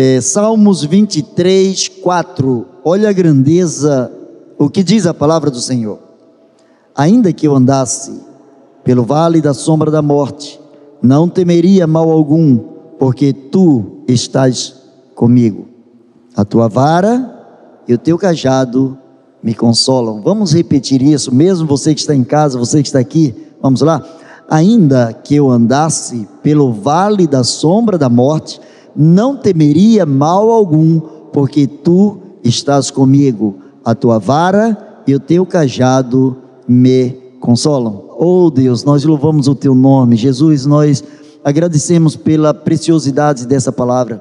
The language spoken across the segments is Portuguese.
É, Salmos 23, 4. Olha a grandeza, o que diz a palavra do Senhor. Ainda que eu andasse pelo vale da sombra da morte, não temeria mal algum, porque tu estás comigo. A tua vara e o teu cajado me consolam. Vamos repetir isso, mesmo você que está em casa, você que está aqui, vamos lá? Ainda que eu andasse pelo vale da sombra da morte, não temeria mal algum, porque tu estás comigo. A tua vara e o teu cajado me consolam. Oh Deus, nós louvamos o teu nome. Jesus, nós agradecemos pela preciosidade dessa palavra.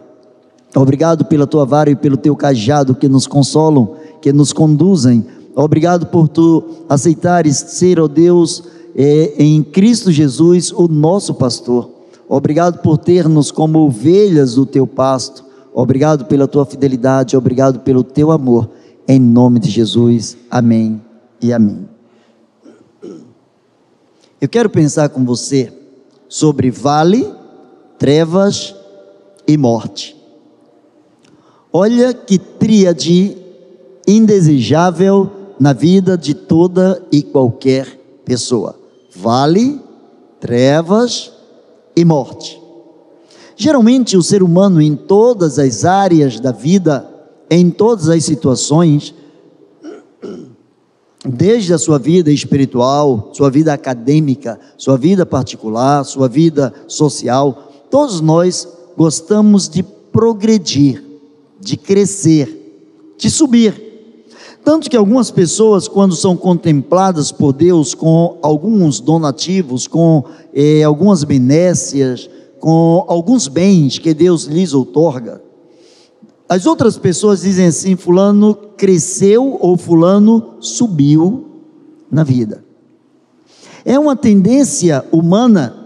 Obrigado pela tua vara e pelo teu cajado que nos consolam, que nos conduzem. Obrigado por tu aceitares ser, ó oh Deus, é, em Cristo Jesus, o nosso pastor. Obrigado por ter-nos como ovelhas do teu pasto. Obrigado pela tua fidelidade, obrigado pelo teu amor. Em nome de Jesus. Amém e amém. Eu quero pensar com você sobre vale, trevas e morte. Olha que tríade indesejável na vida de toda e qualquer pessoa: vale, trevas e morte. Geralmente, o ser humano, em todas as áreas da vida, em todas as situações, desde a sua vida espiritual, sua vida acadêmica, sua vida particular, sua vida social, todos nós gostamos de progredir, de crescer, de subir. Tanto que algumas pessoas, quando são contempladas por Deus com alguns donativos, com eh, algumas benécias, com alguns bens que Deus lhes outorga, as outras pessoas dizem assim: Fulano cresceu ou Fulano subiu na vida. É uma tendência humana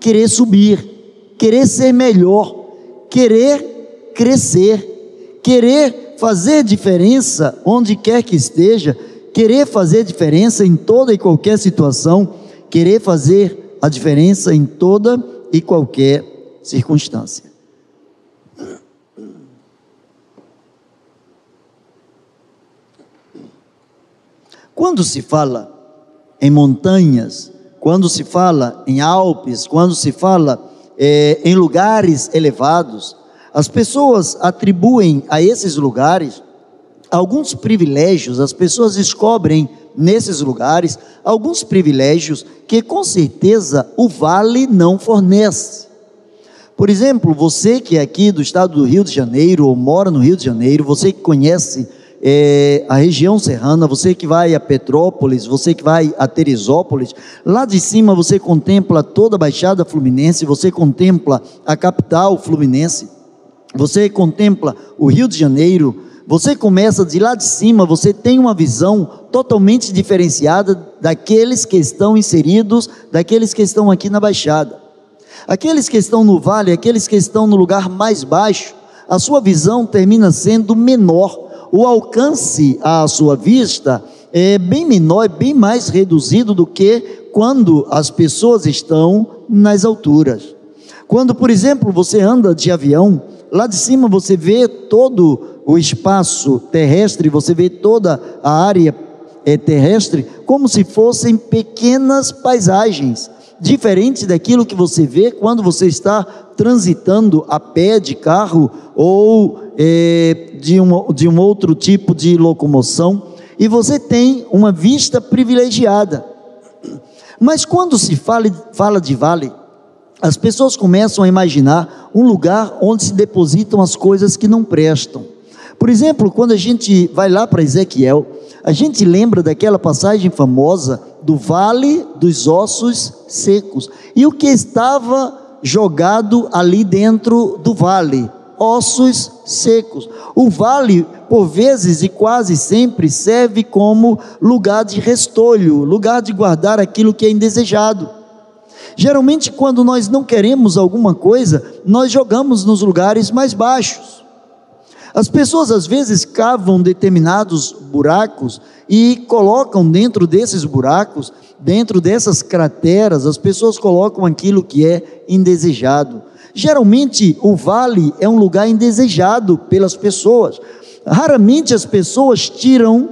querer subir, querer ser melhor, querer crescer, querer fazer diferença onde quer que esteja, querer fazer diferença em toda e qualquer situação, querer fazer a diferença em toda e qualquer circunstância. Quando se fala em montanhas, quando se fala em Alpes, quando se fala é, em lugares elevados, as pessoas atribuem a esses lugares alguns privilégios, as pessoas descobrem nesses lugares alguns privilégios que com certeza o vale não fornece. Por exemplo, você que é aqui do estado do Rio de Janeiro ou mora no Rio de Janeiro, você que conhece é, a região serrana, você que vai a Petrópolis, você que vai a Teresópolis, lá de cima você contempla toda a Baixada Fluminense, você contempla a capital fluminense, você contempla o Rio de Janeiro, você começa de lá de cima, você tem uma visão totalmente diferenciada daqueles que estão inseridos, daqueles que estão aqui na Baixada. Aqueles que estão no vale, aqueles que estão no lugar mais baixo, a sua visão termina sendo menor o alcance à sua vista é bem menor, é bem mais reduzido do que quando as pessoas estão nas alturas. Quando, por exemplo, você anda de avião, lá de cima você vê todo o espaço terrestre, você vê toda a área é, terrestre como se fossem pequenas paisagens, diferente daquilo que você vê quando você está transitando a pé de carro ou é, de, um, de um outro tipo de locomoção, e você tem uma vista privilegiada. Mas quando se fala, fala de vale, as pessoas começam a imaginar um lugar onde se depositam as coisas que não prestam. Por exemplo, quando a gente vai lá para Ezequiel, a gente lembra daquela passagem famosa do vale dos ossos secos. E o que estava jogado ali dentro do vale? ossos secos. O vale, por vezes e quase sempre, serve como lugar de restolho, lugar de guardar aquilo que é indesejado. Geralmente, quando nós não queremos alguma coisa, nós jogamos nos lugares mais baixos. As pessoas às vezes cavam determinados buracos e colocam dentro desses buracos, dentro dessas crateras, as pessoas colocam aquilo que é indesejado. Geralmente, o vale é um lugar indesejado pelas pessoas. Raramente as pessoas tiram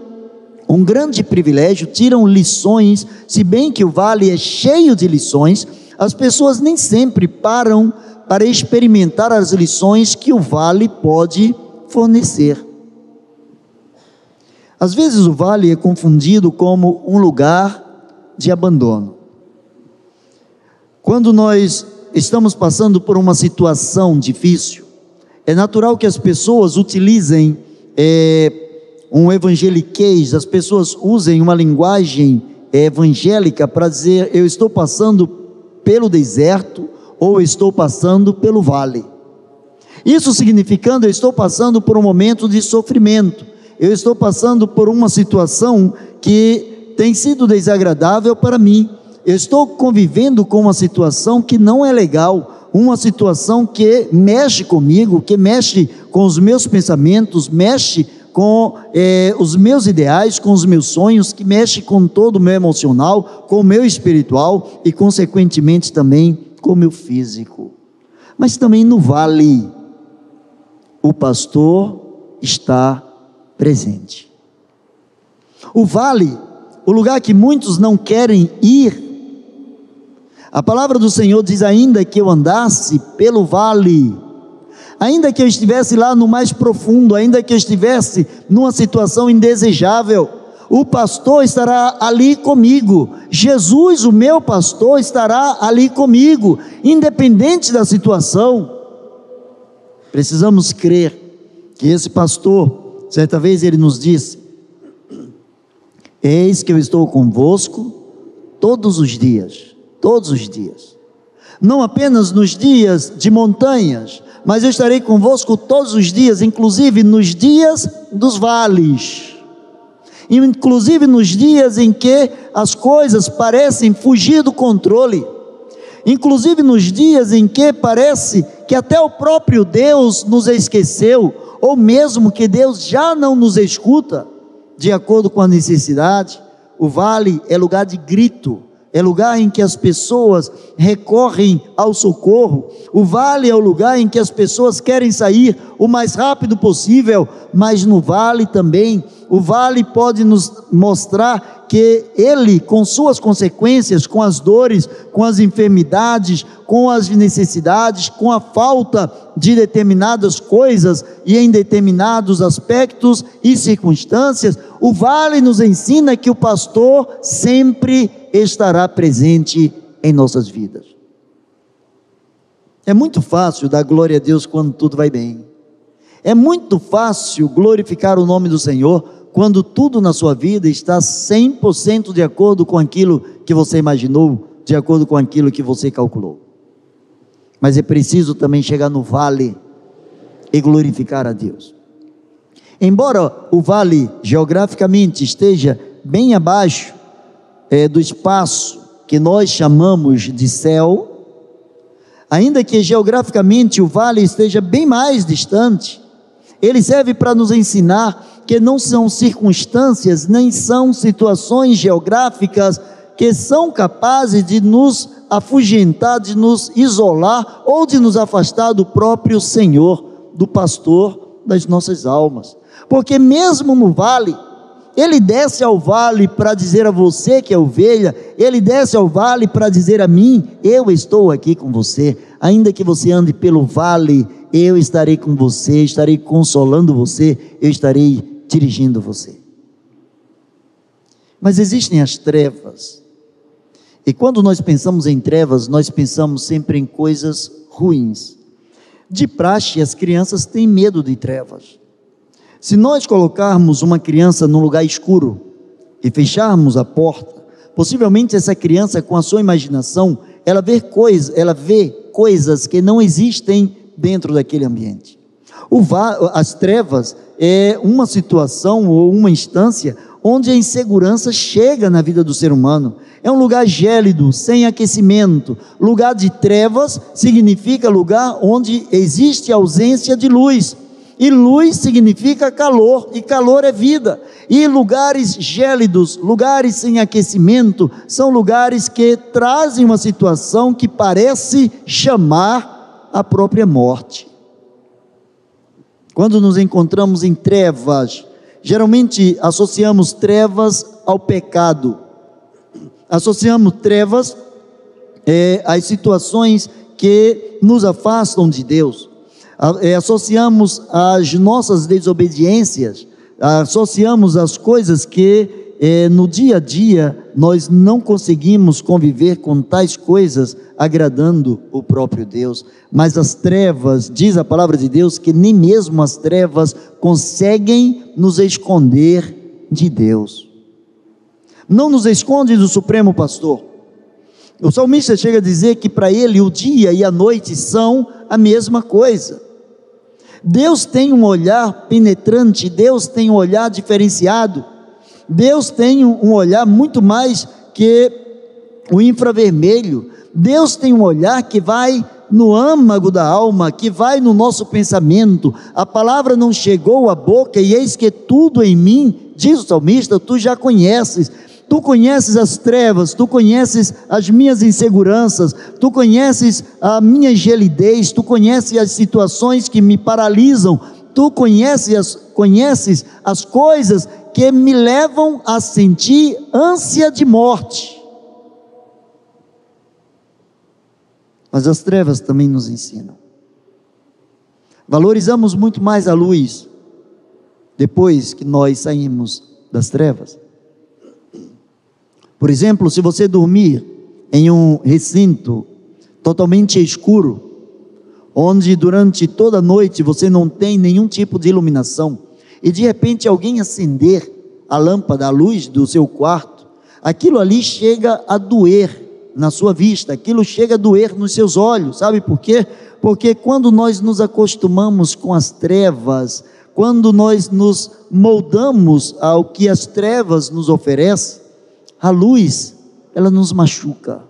um grande privilégio, tiram lições, se bem que o vale é cheio de lições, as pessoas nem sempre param para experimentar as lições que o vale pode fornecer. Às vezes o vale é confundido como um lugar de abandono. Quando nós estamos passando por uma situação difícil, é natural que as pessoas utilizem é, um evangeliquez, as pessoas usem uma linguagem evangélica para dizer: eu estou passando pelo deserto ou estou passando pelo vale. Isso significando, eu estou passando por um momento de sofrimento, eu estou passando por uma situação que tem sido desagradável para mim. Eu estou convivendo com uma situação que não é legal, uma situação que mexe comigo, que mexe com os meus pensamentos, mexe com eh, os meus ideais, com os meus sonhos, que mexe com todo o meu emocional, com o meu espiritual e, consequentemente, também com o meu físico. Mas também no vale, o pastor está presente. O vale, o lugar que muitos não querem ir, a palavra do Senhor diz: ainda que eu andasse pelo vale, ainda que eu estivesse lá no mais profundo, ainda que eu estivesse numa situação indesejável, o pastor estará ali comigo. Jesus, o meu pastor, estará ali comigo, independente da situação. Precisamos crer que esse pastor, certa vez ele nos disse: Eis que eu estou convosco todos os dias todos os dias. Não apenas nos dias de montanhas, mas eu estarei convosco todos os dias, inclusive nos dias dos vales. Inclusive nos dias em que as coisas parecem fugir do controle. Inclusive nos dias em que parece que até o próprio Deus nos esqueceu, ou mesmo que Deus já não nos escuta, de acordo com a necessidade. O vale é lugar de grito, é lugar em que as pessoas recorrem ao socorro. O vale é o lugar em que as pessoas querem sair o mais rápido possível, mas no vale também, o vale pode nos mostrar que ele, com suas consequências, com as dores, com as enfermidades, com as necessidades, com a falta de determinadas coisas e em determinados aspectos e circunstâncias, o vale nos ensina que o pastor sempre estará presente em nossas vidas. É muito fácil dar glória a Deus quando tudo vai bem. É muito fácil glorificar o nome do Senhor quando tudo na sua vida está 100% de acordo com aquilo que você imaginou, de acordo com aquilo que você calculou. Mas é preciso também chegar no vale e glorificar a Deus. Embora o vale geograficamente esteja bem abaixo é, do espaço que nós chamamos de céu, ainda que geograficamente o vale esteja bem mais distante, ele serve para nos ensinar que não são circunstâncias, nem são situações geográficas que são capazes de nos afugentar, de nos isolar ou de nos afastar do próprio Senhor, do pastor das nossas almas. Porque mesmo no vale, ele desce ao vale para dizer a você que é ovelha, ele desce ao vale para dizer a mim: eu estou aqui com você, ainda que você ande pelo vale, eu estarei com você, estarei consolando você, eu estarei dirigindo você. Mas existem as trevas, e quando nós pensamos em trevas, nós pensamos sempre em coisas ruins. De praxe, as crianças têm medo de trevas. Se nós colocarmos uma criança num lugar escuro e fecharmos a porta, possivelmente essa criança, com a sua imaginação, ela vê, coisa, ela vê coisas que não existem dentro daquele ambiente. as trevas é uma situação ou uma instância onde a insegurança chega na vida do ser humano. É um lugar gélido, sem aquecimento. Lugar de trevas significa lugar onde existe ausência de luz. E luz significa calor, e calor é vida. E lugares gélidos, lugares sem aquecimento, são lugares que trazem uma situação que parece chamar a própria morte. Quando nos encontramos em trevas, geralmente associamos trevas ao pecado, associamos trevas é, às situações que nos afastam de Deus, é, associamos as nossas desobediências, associamos as coisas que é, no dia a dia nós não conseguimos conviver com tais coisas agradando o próprio Deus, mas as trevas, diz a palavra de Deus, que nem mesmo as trevas conseguem nos esconder de Deus. Não nos esconde do Supremo Pastor. O salmista chega a dizer que para ele o dia e a noite são a mesma coisa. Deus tem um olhar penetrante, Deus tem um olhar diferenciado. Deus tem um olhar muito mais que o infravermelho. Deus tem um olhar que vai no âmago da alma, que vai no nosso pensamento. A palavra não chegou à boca e eis que tudo em mim, diz o salmista, tu já conheces. Tu conheces as trevas, tu conheces as minhas inseguranças, tu conheces a minha gelidez, tu conheces as situações que me paralisam, tu conheces as, conheces as coisas que me levam a sentir ânsia de morte. Mas as trevas também nos ensinam. Valorizamos muito mais a luz depois que nós saímos das trevas. Por exemplo, se você dormir em um recinto totalmente escuro, onde durante toda a noite você não tem nenhum tipo de iluminação, e de repente alguém acender a lâmpada, a luz do seu quarto, aquilo ali chega a doer na sua vista, aquilo chega a doer nos seus olhos, sabe por quê? Porque quando nós nos acostumamos com as trevas, quando nós nos moldamos ao que as trevas nos oferecem, a luz, ela nos machuca.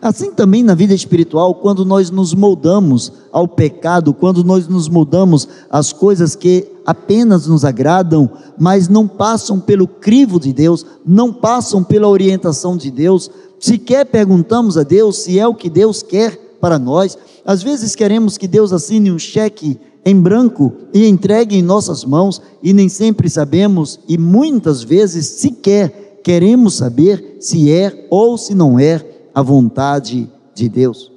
Assim também na vida espiritual, quando nós nos moldamos ao pecado, quando nós nos moldamos às coisas que apenas nos agradam, mas não passam pelo crivo de Deus, não passam pela orientação de Deus, sequer perguntamos a Deus se é o que Deus quer para nós. Às vezes queremos que Deus assine um cheque em branco e entregue em nossas mãos, e nem sempre sabemos, e muitas vezes sequer queremos saber se é ou se não é a vontade de Deus.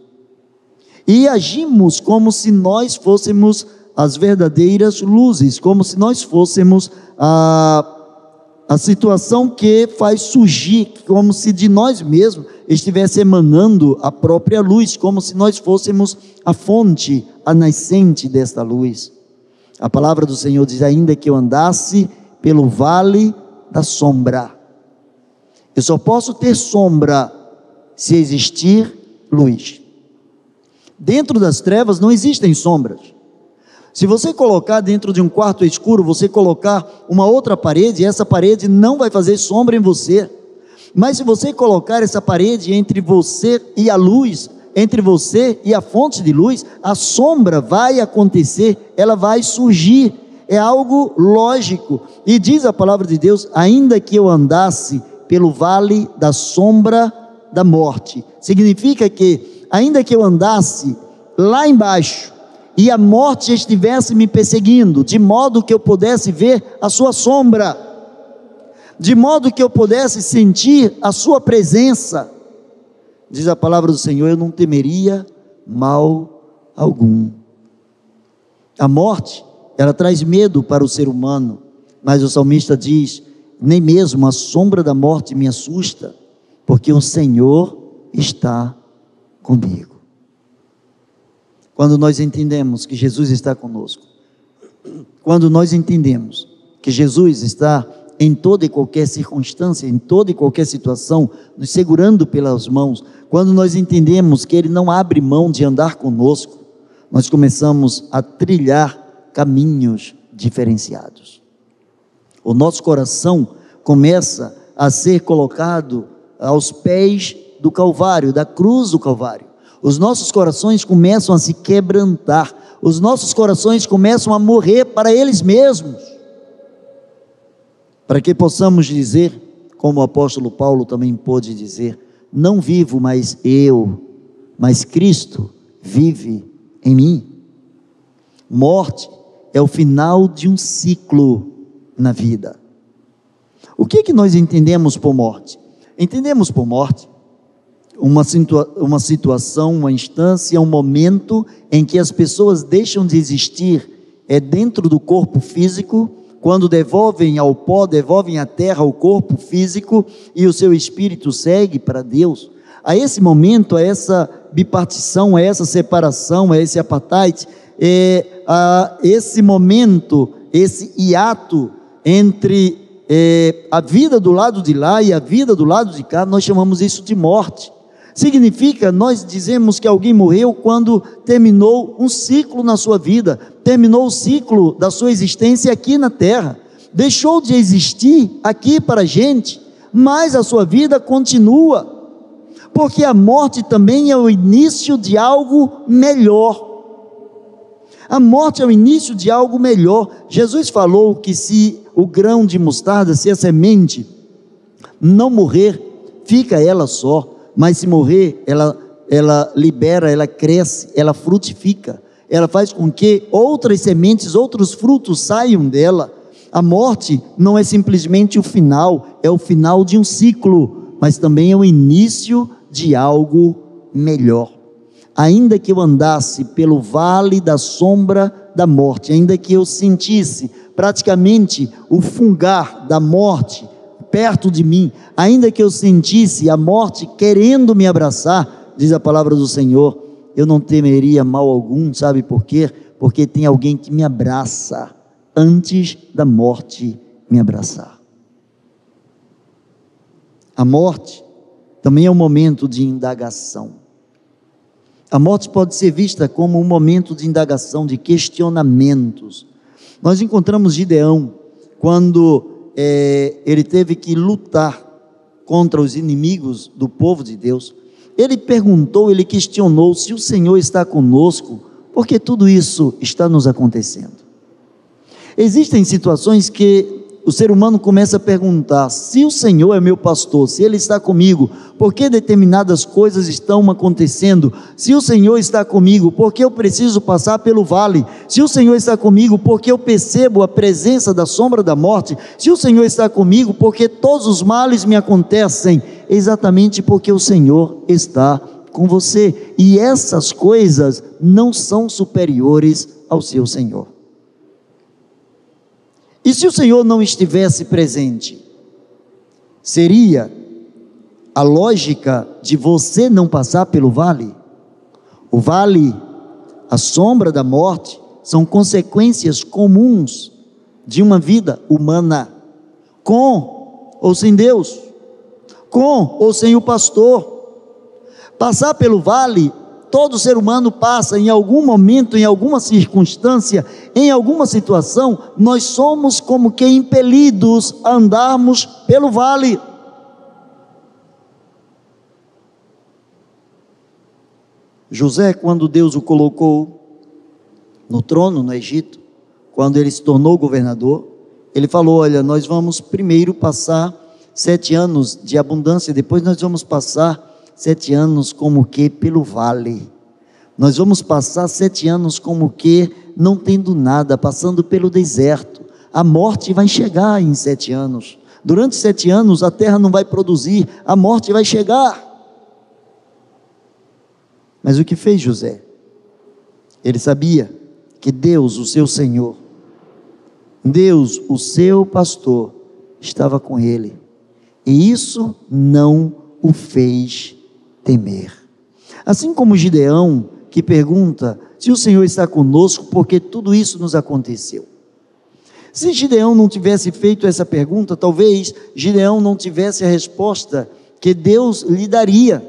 E agimos como se nós fôssemos as verdadeiras luzes, como se nós fôssemos a, a situação que faz surgir, como se de nós mesmos estivesse emanando a própria luz, como se nós fôssemos a fonte, a nascente desta luz. A palavra do Senhor diz: ainda que eu andasse pelo vale da sombra, eu só posso ter sombra se existir luz. Dentro das trevas não existem sombras. Se você colocar dentro de um quarto escuro, você colocar uma outra parede, essa parede não vai fazer sombra em você. Mas se você colocar essa parede entre você e a luz, entre você e a fonte de luz, a sombra vai acontecer, ela vai surgir. É algo lógico. E diz a palavra de Deus: ainda que eu andasse pelo vale da sombra da morte. Significa que, ainda que eu andasse lá embaixo e a morte estivesse me perseguindo, de modo que eu pudesse ver a sua sombra, de modo que eu pudesse sentir a sua presença, diz a palavra do Senhor, eu não temeria mal algum. A morte, ela traz medo para o ser humano, mas o salmista diz: nem mesmo a sombra da morte me assusta porque o Senhor está comigo. Quando nós entendemos que Jesus está conosco, quando nós entendemos que Jesus está em toda e qualquer circunstância, em toda e qualquer situação, nos segurando pelas mãos, quando nós entendemos que Ele não abre mão de andar conosco, nós começamos a trilhar caminhos diferenciados. O nosso coração começa a ser colocado aos pés do Calvário, da cruz do Calvário. Os nossos corações começam a se quebrantar, os nossos corações começam a morrer para eles mesmos, para que possamos dizer, como o apóstolo Paulo também pôde dizer: Não vivo mais eu, mas Cristo vive em mim. Morte é o final de um ciclo na vida. O que, que nós entendemos por morte? Entendemos por morte uma, situa uma situação, uma instância, um momento em que as pessoas deixam de existir, é dentro do corpo físico, quando devolvem ao pó, devolvem à terra o corpo físico e o seu espírito segue para Deus. A esse momento, a essa bipartição, a essa separação, a esse apartheid, é, a esse momento, esse hiato entre é, a vida do lado de lá e a vida do lado de cá, nós chamamos isso de morte. Significa, nós dizemos que alguém morreu quando terminou um ciclo na sua vida, terminou o ciclo da sua existência aqui na terra, deixou de existir aqui para a gente, mas a sua vida continua, porque a morte também é o início de algo melhor. A morte é o início de algo melhor. Jesus falou que se o grão de mostarda, se a semente não morrer, fica ela só mas se morrer, ela, ela libera, ela cresce, ela frutifica, ela faz com que outras sementes, outros frutos saiam dela. A morte não é simplesmente o final, é o final de um ciclo, mas também é o início de algo melhor. Ainda que eu andasse pelo vale da sombra da morte, ainda que eu sentisse praticamente o fungar da morte, perto de mim, ainda que eu sentisse a morte querendo me abraçar, diz a palavra do Senhor, eu não temeria mal algum, sabe por quê? Porque tem alguém que me abraça antes da morte me abraçar. A morte também é um momento de indagação. A morte pode ser vista como um momento de indagação, de questionamentos. Nós encontramos Gideão quando é, ele teve que lutar contra os inimigos do povo de Deus. Ele perguntou, ele questionou se o Senhor está conosco, porque tudo isso está nos acontecendo. Existem situações que o ser humano começa a perguntar: se o Senhor é meu pastor, se Ele está comigo, por que determinadas coisas estão acontecendo? Se o Senhor está comigo, por que eu preciso passar pelo vale? Se o Senhor está comigo, por que eu percebo a presença da sombra da morte? Se o Senhor está comigo, por que todos os males me acontecem? Exatamente porque o Senhor está com você. E essas coisas não são superiores ao seu Senhor. E se o Senhor não estivesse presente? Seria a lógica de você não passar pelo vale? O vale, a sombra da morte, são consequências comuns de uma vida humana, com ou sem Deus, com ou sem o pastor. Passar pelo vale todo ser humano passa em algum momento, em alguma circunstância, em alguma situação, nós somos como que impelidos a andarmos pelo vale. José, quando Deus o colocou no trono no Egito, quando ele se tornou governador, ele falou: Olha, nós vamos primeiro passar sete anos de abundância, depois nós vamos passar sete anos como que pelo vale. Nós vamos passar sete anos como que não tendo nada, passando pelo deserto. A morte vai chegar em sete anos. Durante sete anos a terra não vai produzir, a morte vai chegar. Mas o que fez José? Ele sabia que Deus, o seu Senhor, Deus, o seu pastor, estava com ele. E isso não o fez temer. Assim como Gideão, que pergunta se o Senhor está conosco, porque tudo isso nos aconteceu. Se Gideão não tivesse feito essa pergunta, talvez Gideão não tivesse a resposta que Deus lhe daria.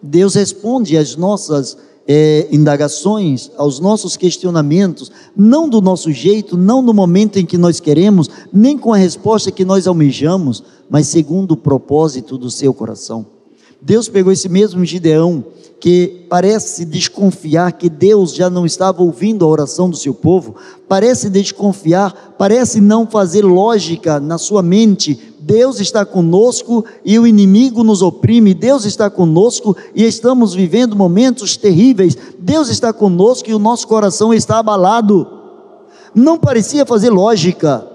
Deus responde às nossas é, indagações, aos nossos questionamentos, não do nosso jeito, não no momento em que nós queremos, nem com a resposta que nós almejamos, mas segundo o propósito do seu coração. Deus pegou esse mesmo Gideão, que parece desconfiar que Deus já não estava ouvindo a oração do seu povo, parece desconfiar, parece não fazer lógica na sua mente Deus está conosco e o inimigo nos oprime, Deus está conosco e estamos vivendo momentos terríveis, Deus está conosco e o nosso coração está abalado. Não parecia fazer lógica.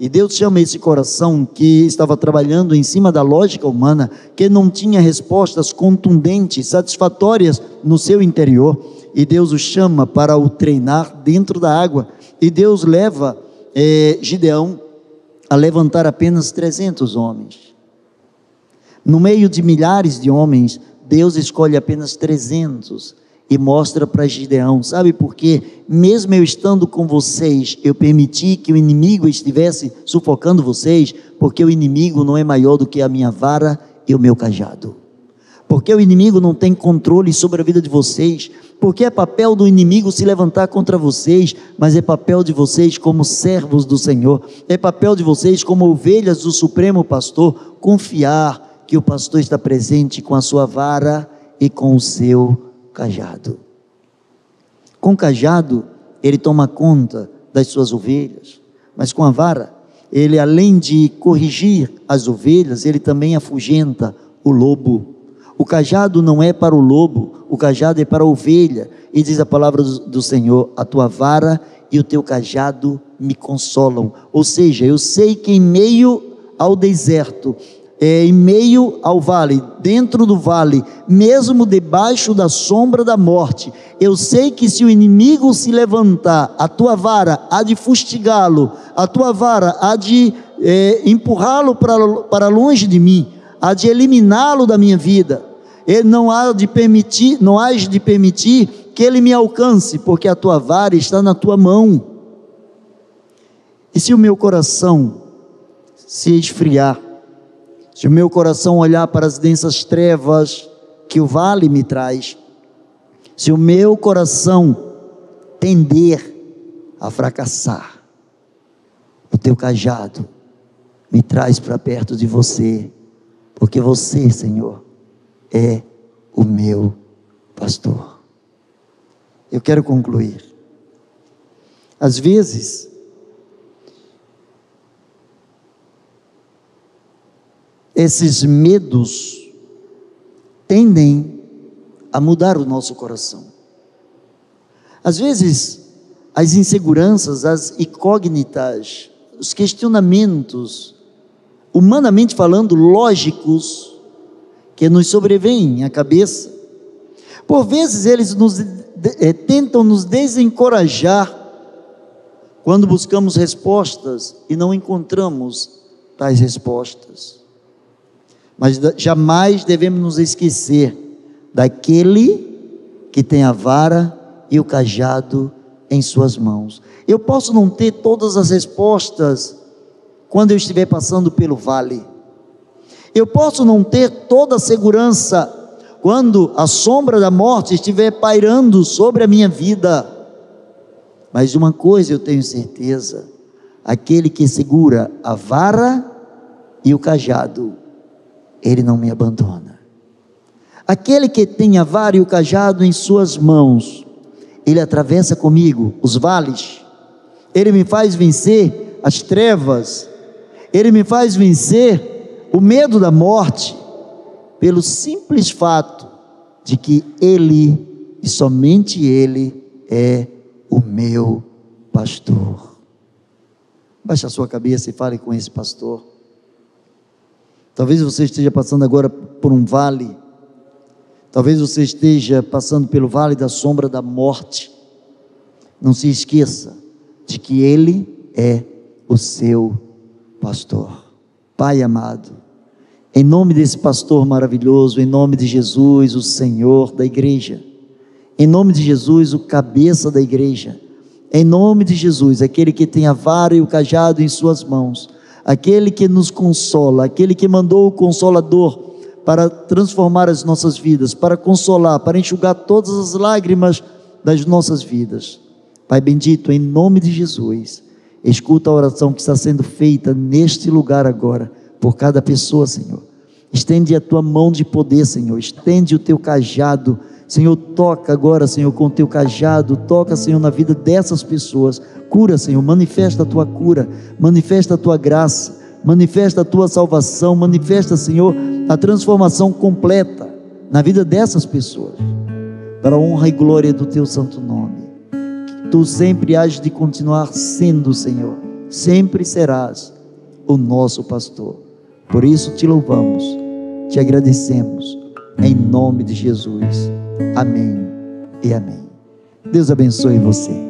E Deus chama esse coração que estava trabalhando em cima da lógica humana, que não tinha respostas contundentes, satisfatórias no seu interior. E Deus o chama para o treinar dentro da água. E Deus leva é, Gideão a levantar apenas 300 homens. No meio de milhares de homens, Deus escolhe apenas 300 e mostra para Gideão, sabe por quê? Mesmo eu estando com vocês, eu permiti que o inimigo estivesse sufocando vocês, porque o inimigo não é maior do que a minha vara e o meu cajado. Porque o inimigo não tem controle sobre a vida de vocês, porque é papel do inimigo se levantar contra vocês, mas é papel de vocês como servos do Senhor, é papel de vocês como ovelhas do Supremo Pastor, confiar que o pastor está presente com a sua vara e com o seu cajado. Com o cajado, ele toma conta das suas ovelhas, mas com a vara, ele além de corrigir as ovelhas, ele também afugenta o lobo. O cajado não é para o lobo, o cajado é para a ovelha. E diz a palavra do, Senhor: a tua vara e o teu cajado me consolam. Ou seja, eu sei que em meio ao deserto, é, em meio ao vale, dentro do vale, mesmo debaixo da sombra da morte, eu sei que se o inimigo se levantar, a tua vara há de fustigá-lo, a tua vara há de é, empurrá-lo para, para longe de mim, há de eliminá-lo da minha vida. Ele não há de permitir, não há de permitir que ele me alcance, porque a tua vara está na tua mão. E se o meu coração se esfriar, se o meu coração olhar para as densas trevas que o vale me traz, se o meu coração tender a fracassar, o teu cajado me traz para perto de você, porque você, Senhor, é o meu pastor. Eu quero concluir. Às vezes, esses medos tendem a mudar o nosso coração. Às vezes, as inseguranças, as incógnitas, os questionamentos, humanamente falando, lógicos, que nos sobrevêm à cabeça, por vezes eles nos, é, tentam nos desencorajar quando buscamos respostas e não encontramos tais respostas mas jamais devemos nos esquecer daquele que tem a vara e o cajado em suas mãos. Eu posso não ter todas as respostas quando eu estiver passando pelo vale. Eu posso não ter toda a segurança quando a sombra da morte estiver pairando sobre a minha vida. Mas de uma coisa eu tenho certeza: aquele que segura a vara e o cajado ele não me abandona. Aquele que tem a vara e o cajado em suas mãos, ele atravessa comigo os vales, ele me faz vencer as trevas, ele me faz vencer o medo da morte, pelo simples fato de que ele e somente ele é o meu pastor. Baixe a sua cabeça e fale com esse pastor. Talvez você esteja passando agora por um vale. Talvez você esteja passando pelo vale da sombra da morte. Não se esqueça de que Ele é o seu pastor. Pai amado, em nome desse pastor maravilhoso, em nome de Jesus, o Senhor da igreja, em nome de Jesus, o cabeça da igreja, em nome de Jesus, aquele que tem a vara e o cajado em suas mãos, aquele que nos consola, aquele que mandou o consolador para transformar as nossas vidas, para consolar, para enxugar todas as lágrimas das nossas vidas. Pai bendito, em nome de Jesus, escuta a oração que está sendo feita neste lugar agora, por cada pessoa, Senhor. Estende a tua mão de poder, Senhor. Estende o teu cajado. Senhor, toca agora, Senhor, com o teu cajado. Toca, Senhor, na vida dessas pessoas. Cura, Senhor. Manifesta a tua cura. Manifesta a tua graça manifesta a tua salvação, manifesta, Senhor, a transformação completa na vida dessas pessoas, para a honra e glória do teu santo nome. Que tu sempre has de continuar sendo, Senhor, sempre serás o nosso pastor. Por isso te louvamos, te agradecemos, em nome de Jesus. Amém e amém. Deus abençoe você.